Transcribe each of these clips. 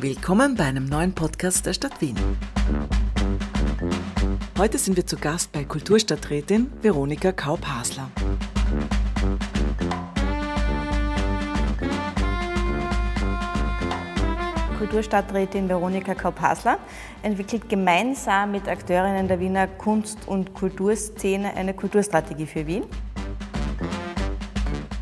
Willkommen bei einem neuen Podcast der Stadt Wien. Heute sind wir zu Gast bei Kulturstadträtin Veronika Kaup-Hasler. Kulturstadträtin Veronika Kaup-Hasler entwickelt gemeinsam mit Akteurinnen der Wiener Kunst- und Kulturszene eine Kulturstrategie für Wien.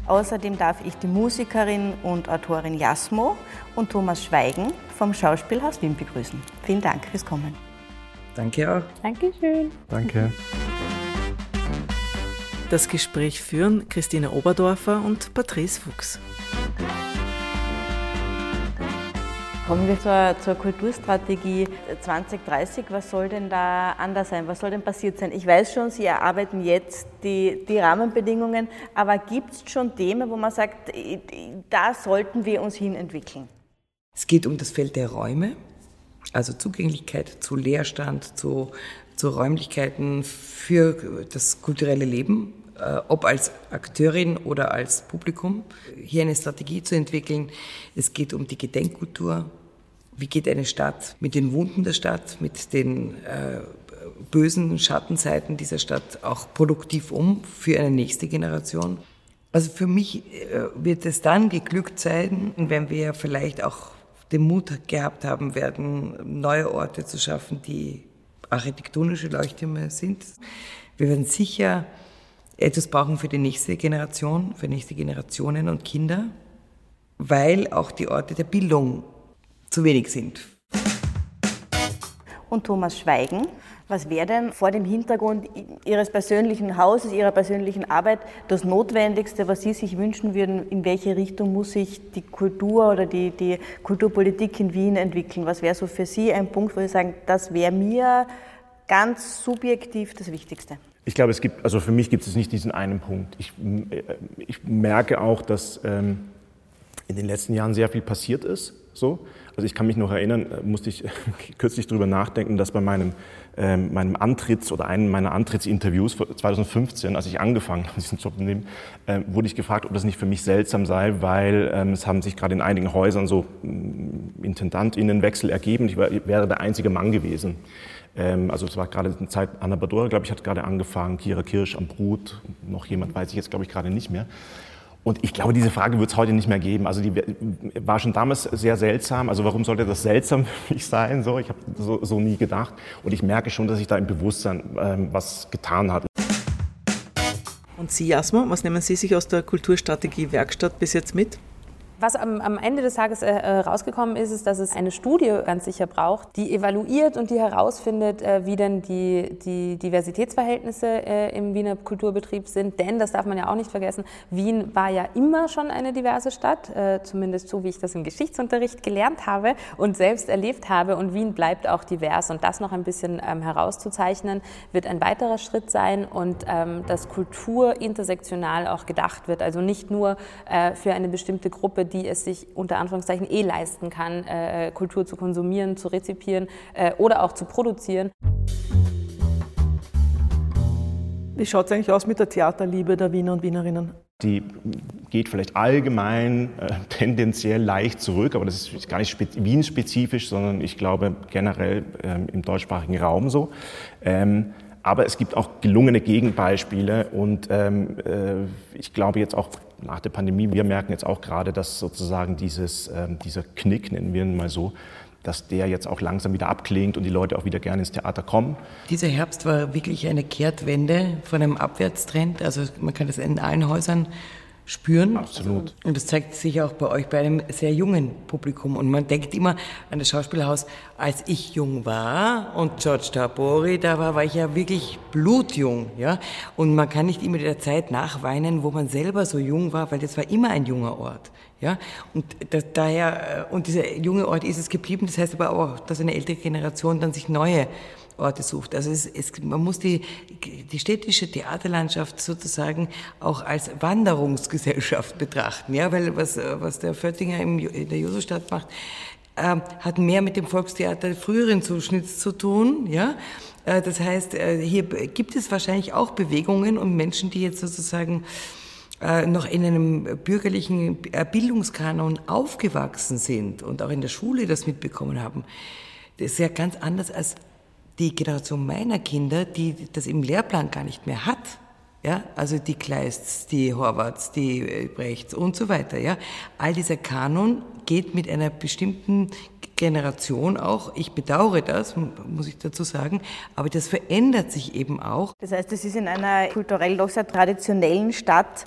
Außerdem darf ich die Musikerin und Autorin Jasmo und Thomas Schweigen vom Schauspielhaus Wien begrüßen. Vielen Dank fürs Kommen. Danke auch. Dankeschön. Danke. Das Gespräch führen Christine Oberdorfer und Patrice Fuchs. Kommen wir zur, zur, Kulturstrategie 2030. Was soll denn da anders sein? Was soll denn passiert sein? Ich weiß schon, Sie erarbeiten jetzt die, die Rahmenbedingungen, aber gibt es schon Themen, wo man sagt, da sollten wir uns hin entwickeln? Es geht um das Feld der Räume, also Zugänglichkeit zu Leerstand, zu, zu Räumlichkeiten für das kulturelle Leben äh, ob als Akteurin oder als Publikum, hier eine Strategie zu entwickeln. Es geht um die Gedenkkultur. Wie geht eine Stadt mit den Wunden der Stadt, mit den äh, bösen Schattenseiten dieser Stadt auch produktiv um für eine nächste Generation? Also für mich äh, wird es dann geglückt sein, wenn wir vielleicht auch den Mut gehabt haben werden, neue Orte zu schaffen, die architektonische Leuchttürme sind. Wir werden sicher etwas brauchen für die nächste Generation, für nächste Generationen und Kinder, weil auch die Orte der Bildung zu wenig sind. Und Thomas Schweigen, was wäre denn vor dem Hintergrund Ihres persönlichen Hauses, Ihrer persönlichen Arbeit das Notwendigste, was Sie sich wünschen würden? In welche Richtung muss sich die Kultur oder die, die Kulturpolitik in Wien entwickeln? Was wäre so für Sie ein Punkt, wo Sie sagen, das wäre mir ganz subjektiv das Wichtigste? Ich glaube, es gibt, also für mich gibt es nicht diesen einen Punkt. Ich, äh, ich merke auch, dass ähm, in den letzten Jahren sehr viel passiert ist. So. Also ich kann mich noch erinnern, äh, musste ich kürzlich darüber nachdenken, dass bei meinem, ähm, meinem Antritts- oder einem meiner Antrittsinterviews 2015, als ich angefangen habe, diesen Job zu nehmen, äh, wurde ich gefragt, ob das nicht für mich seltsam sei, weil ähm, es haben sich gerade in einigen Häusern so mm, Intendantinnenwechsel ergeben. Ich war, wäre der einzige Mann gewesen. Ähm, also es war gerade eine Zeit, Anna Badora, glaube ich, hat gerade angefangen, Kira Kirsch am Brut, noch jemand weiß ich jetzt, glaube ich, gerade nicht mehr. Und ich glaube, diese Frage wird es heute nicht mehr geben. Also die war schon damals sehr seltsam. Also warum sollte das seltsam für mich sein? So, ich habe so, so, nie gedacht. Und ich merke schon, dass sich da im Bewusstsein ähm, was getan hat. Und Sie, Jasmo, was nehmen Sie sich aus der Kulturstrategie Werkstatt bis jetzt mit? Was am, am, Ende des Tages äh, äh, rausgekommen ist, ist, dass es eine Studie ganz sicher braucht, die evaluiert und die herausfindet, äh, wie denn die, die Diversitätsverhältnisse äh, im Wiener Kulturbetrieb sind. Denn, das darf man ja auch nicht vergessen, Wien war ja immer schon eine diverse Stadt, äh, zumindest so, wie ich das im Geschichtsunterricht gelernt habe und selbst erlebt habe. Und Wien bleibt auch divers. Und das noch ein bisschen ähm, herauszuzeichnen, wird ein weiterer Schritt sein und ähm, dass Kultur intersektional auch gedacht wird. Also nicht nur äh, für eine bestimmte Gruppe, die es sich unter Anführungszeichen eh leisten kann, äh, Kultur zu konsumieren, zu rezipieren äh, oder auch zu produzieren. Wie schaut es eigentlich aus mit der Theaterliebe der Wiener und Wienerinnen? Die geht vielleicht allgemein äh, tendenziell leicht zurück, aber das ist gar nicht Wien-spezifisch, sondern ich glaube generell ähm, im deutschsprachigen Raum so. Ähm, aber es gibt auch gelungene Gegenbeispiele und ähm, äh, ich glaube jetzt auch nach der Pandemie, wir merken jetzt auch gerade, dass sozusagen dieses, ähm, dieser Knick, nennen wir ihn mal so, dass der jetzt auch langsam wieder abklingt und die Leute auch wieder gerne ins Theater kommen. Dieser Herbst war wirklich eine Kehrtwende von einem Abwärtstrend. Also man kann das in allen Häusern spüren. Absolut. Und das zeigt sich auch bei euch bei einem sehr jungen Publikum. Und man denkt immer an das Schauspielhaus, als ich jung war und George Tabori da war, war ich ja wirklich blutjung, ja. Und man kann nicht immer der Zeit nachweinen, wo man selber so jung war, weil das war immer ein junger Ort, ja. Und das, daher, äh, und dieser junge Ort ist es geblieben. Das heißt aber auch, dass eine ältere Generation dann sich neue Orte sucht. Also es, es, man muss die, die städtische Theaterlandschaft sozusagen auch als Wanderungsgesellschaft betrachten, ja, weil was, was der Föttinger im, in der Josostadt macht, äh, hat mehr mit dem Volkstheater früheren Zuschnitts zu tun, ja. Äh, das heißt, äh, hier gibt es wahrscheinlich auch Bewegungen und Menschen, die jetzt sozusagen äh, noch in einem bürgerlichen Bildungskanon aufgewachsen sind und auch in der Schule das mitbekommen haben, das ist ja ganz anders als die Generation meiner Kinder, die das im Lehrplan gar nicht mehr hat. Ja, also die Kleists, die Horvaths, die äh, Brechts und so weiter. Ja, all dieser Kanon geht mit einer bestimmten Generation auch. Ich bedauere das, muss ich dazu sagen, aber das verändert sich eben auch. Das heißt, es ist in einer kulturell doch sehr traditionellen Stadt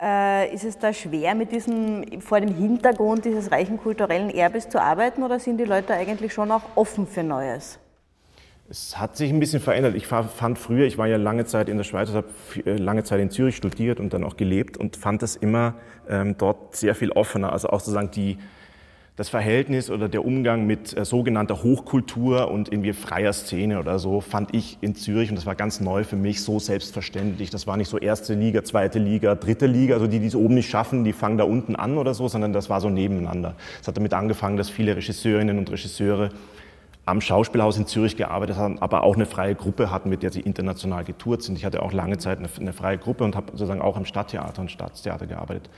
äh, ist es da schwer, mit diesem, vor dem Hintergrund dieses reichen kulturellen Erbes zu arbeiten oder sind die Leute eigentlich schon auch offen für Neues? Es hat sich ein bisschen verändert. Ich fand früher, ich war ja lange Zeit in der Schweiz, habe äh, lange Zeit in Zürich studiert und dann auch gelebt und fand es immer ähm, dort sehr viel offener. Also auch sozusagen die, das Verhältnis oder der Umgang mit äh, sogenannter Hochkultur und irgendwie freier Szene oder so fand ich in Zürich, und das war ganz neu für mich, so selbstverständlich. Das war nicht so erste Liga, zweite Liga, dritte Liga, also die, die es oben nicht schaffen, die fangen da unten an oder so, sondern das war so nebeneinander. Es hat damit angefangen, dass viele Regisseurinnen und Regisseure am Schauspielhaus in Zürich gearbeitet haben, aber auch eine freie Gruppe hatten, mit der sie international getourt sind. Ich hatte auch lange Zeit eine, eine freie Gruppe und habe sozusagen auch im Stadttheater und Staatstheater gearbeitet.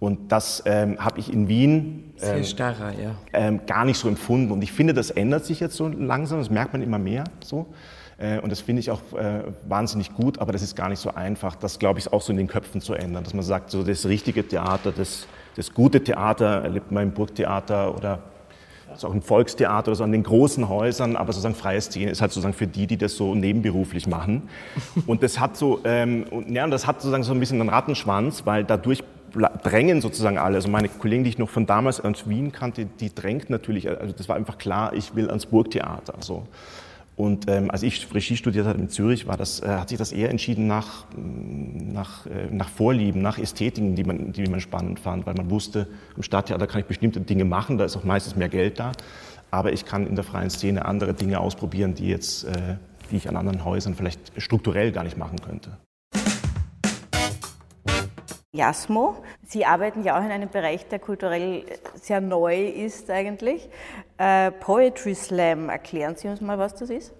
Und das ähm, habe ich in Wien ähm, starrer, ja. ähm, gar nicht so empfunden. Und ich finde, das ändert sich jetzt so langsam, das merkt man immer mehr so. Äh, und das finde ich auch äh, wahnsinnig gut, aber das ist gar nicht so einfach. Das, glaube ich, auch so in den Köpfen zu ändern, dass man sagt, so das richtige Theater, das, das gute Theater erlebt man im Burgtheater oder also auch im Volkstheater oder so an den großen Häusern, aber sozusagen freie Szene ist halt sozusagen für die, die das so nebenberuflich machen. Und das hat so, ähm, und, ja, und das hat sozusagen so ein bisschen einen Rattenschwanz, weil dadurch drängen sozusagen alle. Also meine Kollegen, die ich noch von damals aus Wien kannte, die drängt natürlich, also das war einfach klar, ich will ans Burgtheater. So. Und ähm, als ich Regie studiert hatte in Zürich, war das, äh, hat sich das eher entschieden nach, nach, äh, nach Vorlieben, nach Ästhetiken, die man, die man spannend fand, weil man wusste, im Stadttheater kann ich bestimmte Dinge machen, da ist auch meistens mehr Geld da, aber ich kann in der freien Szene andere Dinge ausprobieren, die, jetzt, äh, die ich an anderen Häusern vielleicht strukturell gar nicht machen könnte. Jasmo. Sie arbeiten ja auch in einem Bereich, der kulturell sehr neu ist eigentlich. Äh, Poetry Slam, erklären Sie uns mal, was das ist?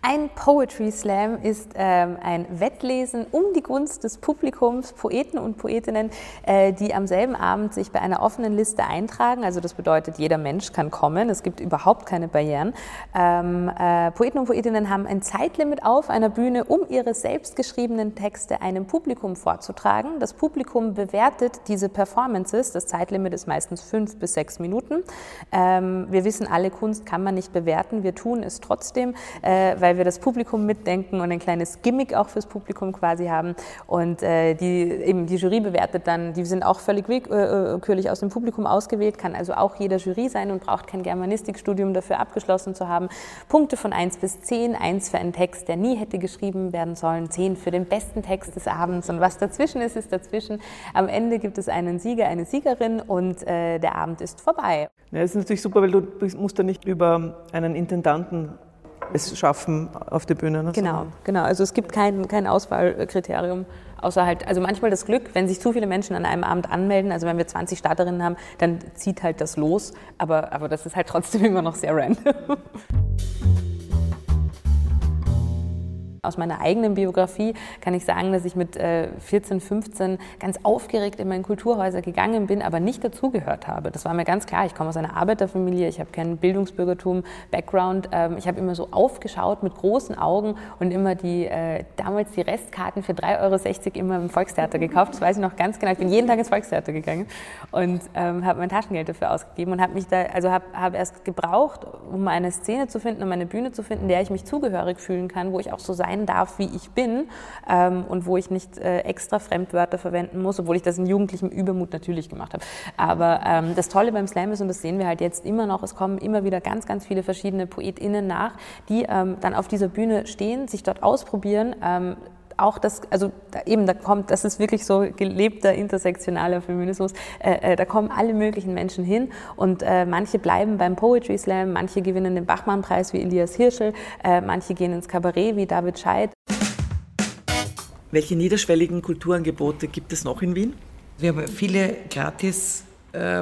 Ein Poetry Slam ist ähm, ein Wettlesen um die Gunst des Publikums, Poeten und Poetinnen, äh, die am selben Abend sich bei einer offenen Liste eintragen. Also das bedeutet, jeder Mensch kann kommen. Es gibt überhaupt keine Barrieren. Ähm, äh, Poeten und Poetinnen haben ein Zeitlimit auf einer Bühne, um ihre selbstgeschriebenen Texte einem Publikum vorzutragen. Das Publikum bewertet diese Performances. Das Zeitlimit ist meistens fünf bis sechs Minuten. Ähm, wir wissen, alle Kunst kann man nicht bewerten. Wir tun es trotzdem. Äh, weil wir das Publikum mitdenken und ein kleines Gimmick auch fürs Publikum quasi haben. Und äh, die, eben die Jury bewertet dann, die sind auch völlig willkürlich äh, aus dem Publikum ausgewählt, kann also auch jeder Jury sein und braucht kein Germanistikstudium dafür abgeschlossen zu haben. Punkte von 1 bis 10, 1 für einen Text, der nie hätte geschrieben werden sollen, 10 für den besten Text des Abends und was dazwischen ist, ist dazwischen. Am Ende gibt es einen Sieger, eine Siegerin und äh, der Abend ist vorbei. Ja, das ist natürlich super, weil du musst da nicht über einen Intendanten es schaffen auf der Bühne. Ne? Genau, genau. Also es gibt kein, kein Auswahlkriterium. Außer halt, also manchmal das Glück, wenn sich zu viele Menschen an einem Abend anmelden, also wenn wir 20 Starterinnen haben, dann zieht halt das los, aber, aber das ist halt trotzdem immer noch sehr random. Aus meiner eigenen Biografie kann ich sagen, dass ich mit 14, äh, 15 ganz aufgeregt in meine Kulturhäuser gegangen bin, aber nicht dazugehört habe. Das war mir ganz klar. Ich komme aus einer Arbeiterfamilie, ich habe keinen Bildungsbürgertum, Background. Ähm, ich habe immer so aufgeschaut mit großen Augen und immer die, äh, damals die Restkarten für 3,60 Euro immer im Volkstheater gekauft. Das weiß ich noch ganz genau. Ich bin jeden Tag ins Volkstheater gegangen und ähm, habe mein Taschengeld dafür ausgegeben und habe mich da, also habe hab erst gebraucht, um eine Szene zu finden, um eine Bühne zu finden, der ich mich zugehörig fühlen kann, wo ich auch so sein sein darf, wie ich bin ähm, und wo ich nicht äh, extra Fremdwörter verwenden muss, obwohl ich das in jugendlichem Übermut natürlich gemacht habe. Aber ähm, das Tolle beim Slam ist, und das sehen wir halt jetzt immer noch, es kommen immer wieder ganz, ganz viele verschiedene PoetInnen nach, die ähm, dann auf dieser Bühne stehen, sich dort ausprobieren, ähm, auch das, also da, eben, da kommt, das ist wirklich so gelebter intersektionaler Feminismus, äh, äh, da kommen alle möglichen Menschen hin und äh, manche bleiben beim Poetry Slam, manche gewinnen den Bachmann-Preis wie Elias Hirschel, äh, manche gehen ins Kabarett wie David Scheid. Welche niederschwelligen Kulturangebote gibt es noch in Wien? Wir haben viele gratis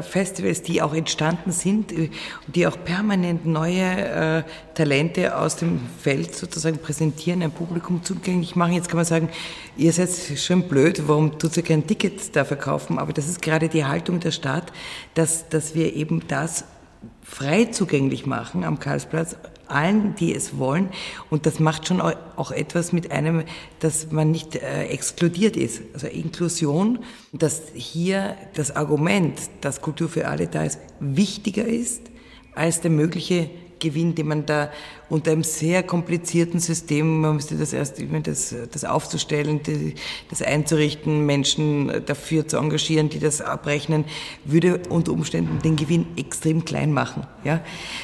Festivals, die auch entstanden sind, äh, die auch permanent neue äh, Talente aus dem Feld sozusagen präsentieren, ein Publikum zugänglich machen. Jetzt kann man sagen, ihr seid schon blöd, warum tut ihr kein Ticket da verkaufen? Aber das ist gerade die Haltung der Stadt, dass, dass wir eben das frei zugänglich machen am Karlsplatz allen, die es wollen. Und das macht schon auch etwas mit einem, dass man nicht äh, exkludiert ist. Also Inklusion, dass hier das Argument, dass Kultur für alle da ist, wichtiger ist als der mögliche Gewinn, den man da unter einem sehr komplizierten System, man müsste das erst, das, das aufzustellen, die, das einzurichten, Menschen dafür zu engagieren, die das abrechnen, würde unter Umständen den Gewinn extrem klein machen. Ja?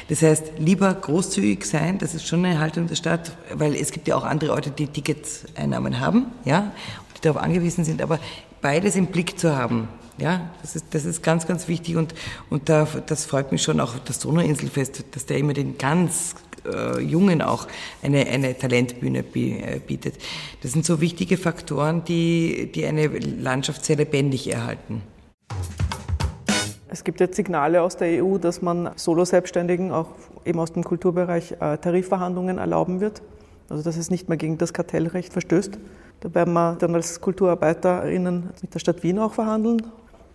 Das heißt, lieber großzügig sein, das ist schon eine Haltung der Stadt, weil es gibt ja auch andere Orte, die Ticketeinnahmen haben, ja, die darauf angewiesen sind, aber beides im Blick zu haben. Ja, das ist, das ist ganz, ganz wichtig und, und da, das freut mich schon auch das Donauinselfest, dass der immer den ganz äh, Jungen auch eine, eine Talentbühne äh, bietet. Das sind so wichtige Faktoren, die, die eine Landschaft sehr lebendig erhalten. Es gibt jetzt Signale aus der EU, dass man Solo-Selbstständigen auch eben aus dem Kulturbereich äh, Tarifverhandlungen erlauben wird. Also dass es nicht mehr gegen das Kartellrecht verstößt. Da werden wir dann als KulturarbeiterInnen mit der Stadt Wien auch verhandeln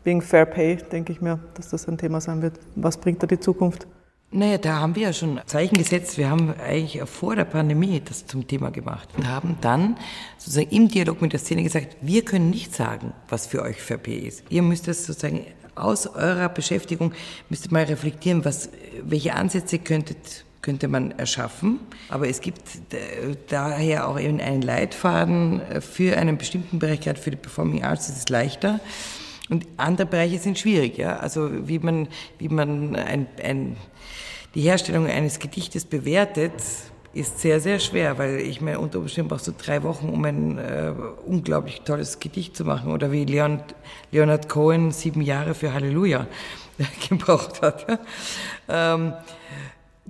wegen Fair Pay denke ich mir, dass das ein Thema sein wird. Was bringt da die Zukunft? Naja, da haben wir ja schon Zeichen gesetzt. Wir haben eigentlich vor der Pandemie das zum Thema gemacht und haben dann sozusagen im Dialog mit der Szene gesagt, wir können nicht sagen, was für euch Fair Pay ist. Ihr müsst es sozusagen aus eurer Beschäftigung, müsst mal reflektieren, was, welche Ansätze könntet könnte man erschaffen. Aber es gibt daher auch eben einen Leitfaden für einen bestimmten Bereich, gerade für die Performing Arts ist es leichter. Und andere Bereiche sind schwierig, ja. Also wie man, wie man ein, ein, die Herstellung eines Gedichtes bewertet, ist sehr, sehr schwer, weil ich meine, unter Umständen brauchst du drei Wochen, um ein äh, unglaublich tolles Gedicht zu machen. Oder wie Leon, Leonard Cohen sieben Jahre für Halleluja gebraucht hat. Ja. Ähm,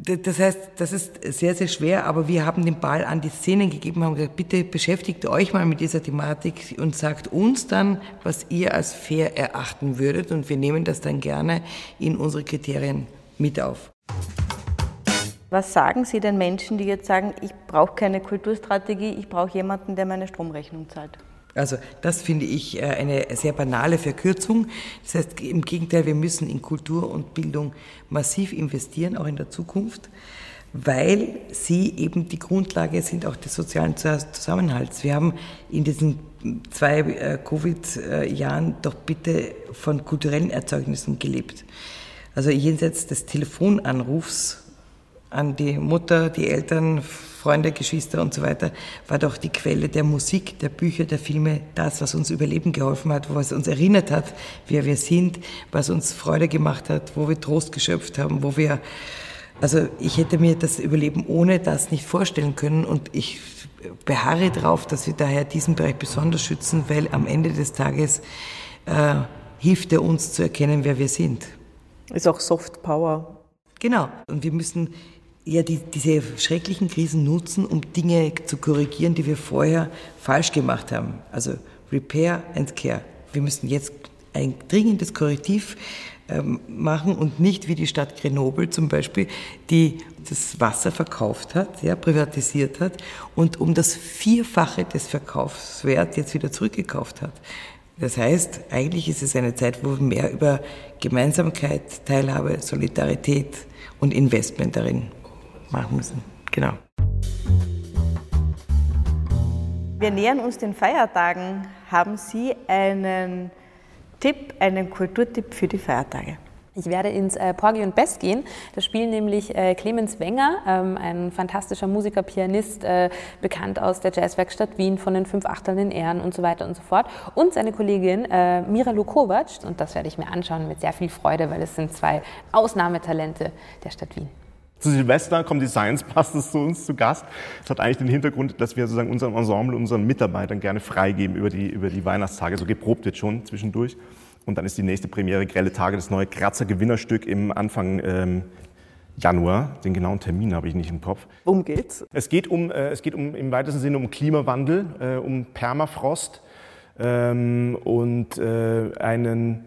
das heißt, das ist sehr, sehr schwer, aber wir haben den Ball an die Szenen gegeben, haben gesagt, bitte beschäftigt euch mal mit dieser Thematik und sagt uns dann, was ihr als fair erachten würdet und wir nehmen das dann gerne in unsere Kriterien mit auf. Was sagen Sie den Menschen, die jetzt sagen, ich brauche keine Kulturstrategie, ich brauche jemanden, der meine Stromrechnung zahlt? Also das finde ich äh, eine sehr banale Verkürzung. Das heißt im Gegenteil, wir müssen in Kultur und Bildung massiv investieren, auch in der Zukunft, weil sie eben die Grundlage sind auch des sozialen Zusammenhalts. Wir haben in diesen zwei äh, Covid-Jahren doch bitte von kulturellen Erzeugnissen gelebt. Also jenseits des Telefonanrufs an die Mutter, die Eltern, Freunde, Geschwister und so weiter, war doch die Quelle der Musik, der Bücher, der Filme, das, was uns überleben geholfen hat, was uns erinnert hat, wer wir sind, was uns Freude gemacht hat, wo wir Trost geschöpft haben, wo wir, also ich hätte mir das Überleben ohne das nicht vorstellen können und ich beharre darauf, dass wir daher diesen Bereich besonders schützen, weil am Ende des Tages äh, hilft er uns zu erkennen, wer wir sind. Ist auch Soft Power. Genau. Und wir müssen ja die, diese schrecklichen Krisen nutzen, um Dinge zu korrigieren, die wir vorher falsch gemacht haben. Also Repair and Care. Wir müssen jetzt ein dringendes Korrektiv ähm, machen und nicht wie die Stadt Grenoble zum Beispiel, die das Wasser verkauft hat, ja, privatisiert hat und um das Vierfache des Verkaufswerts jetzt wieder zurückgekauft hat. Das heißt, eigentlich ist es eine Zeit, wo mehr über Gemeinsamkeit, Teilhabe, Solidarität und Investment darin machen müssen. Genau. Wir nähern uns den Feiertagen. Haben Sie einen Tipp, einen Kulturtipp für die Feiertage? Ich werde ins äh, Porgy und Bess gehen. Da spielen nämlich äh, Clemens Wenger, ähm, ein fantastischer Musiker, Pianist, äh, bekannt aus der Jazzwerkstatt Wien von den fünf Achtern in Ehren und so weiter und so fort. Und seine Kollegin äh, Mira Lukovac. Und das werde ich mir anschauen mit sehr viel Freude, weil es sind zwei Ausnahmetalente der Stadt Wien. Zu Silvester kommen die Science Busters zu uns zu Gast. Das hat eigentlich den Hintergrund, dass wir sozusagen unserem Ensemble, unseren Mitarbeitern gerne freigeben über die, über die Weihnachtstage. So geprobt wird schon zwischendurch. Und dann ist die nächste Premiere Grelle Tage, das neue Kratzer Gewinnerstück im Anfang ähm, Januar. Den genauen Termin habe ich nicht im Kopf. Worum geht's? Es geht um, äh, es geht um im weitesten Sinne um Klimawandel, äh, um Permafrost ähm, und äh, einen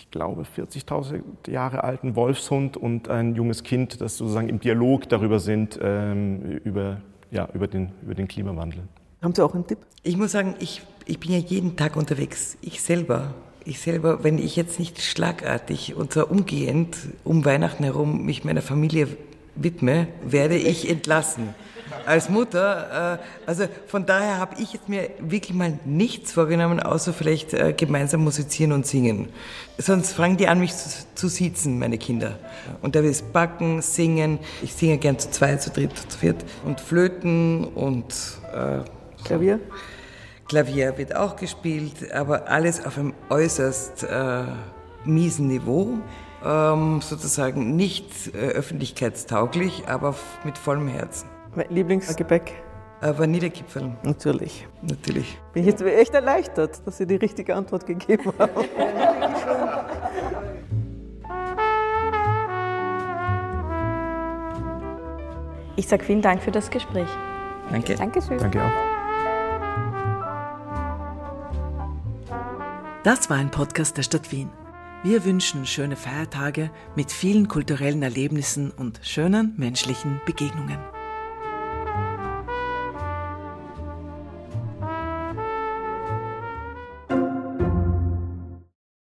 ich glaube, 40.000 Jahre alten Wolfshund und ein junges Kind, das sozusagen im Dialog darüber sind, ähm, über, ja, über, den, über den Klimawandel. Haben Sie auch einen Tipp? Ich muss sagen, ich, ich bin ja jeden Tag unterwegs. Ich selber. Ich selber, wenn ich jetzt nicht schlagartig und zwar umgehend um Weihnachten herum mich meiner Familie widme, werde ich entlassen als Mutter. Äh, also von daher habe ich jetzt mir wirklich mal nichts vorgenommen, außer vielleicht äh, gemeinsam musizieren und singen. Sonst fangen die an, mich zu, zu sitzen, meine Kinder. Und da will es backen, singen. Ich singe gern zu zweit, zu dritt, zu viert. Und Flöten und... Äh, Klavier? Klavier wird auch gespielt, aber alles auf einem äußerst äh, miesen Niveau. Ähm, sozusagen nicht äh, öffentlichkeitstauglich, aber mit vollem Herzen. Lieblingsgebäck? Äh, Vanillekipferl. Natürlich. Natürlich. Bin ich jetzt echt erleichtert, dass Sie die richtige Antwort gegeben haben. Ich sage vielen Dank für das Gespräch. Danke. Dankeschön. Danke auch. Das war ein Podcast der Stadt Wien. Wir wünschen schöne Feiertage mit vielen kulturellen Erlebnissen und schönen menschlichen Begegnungen.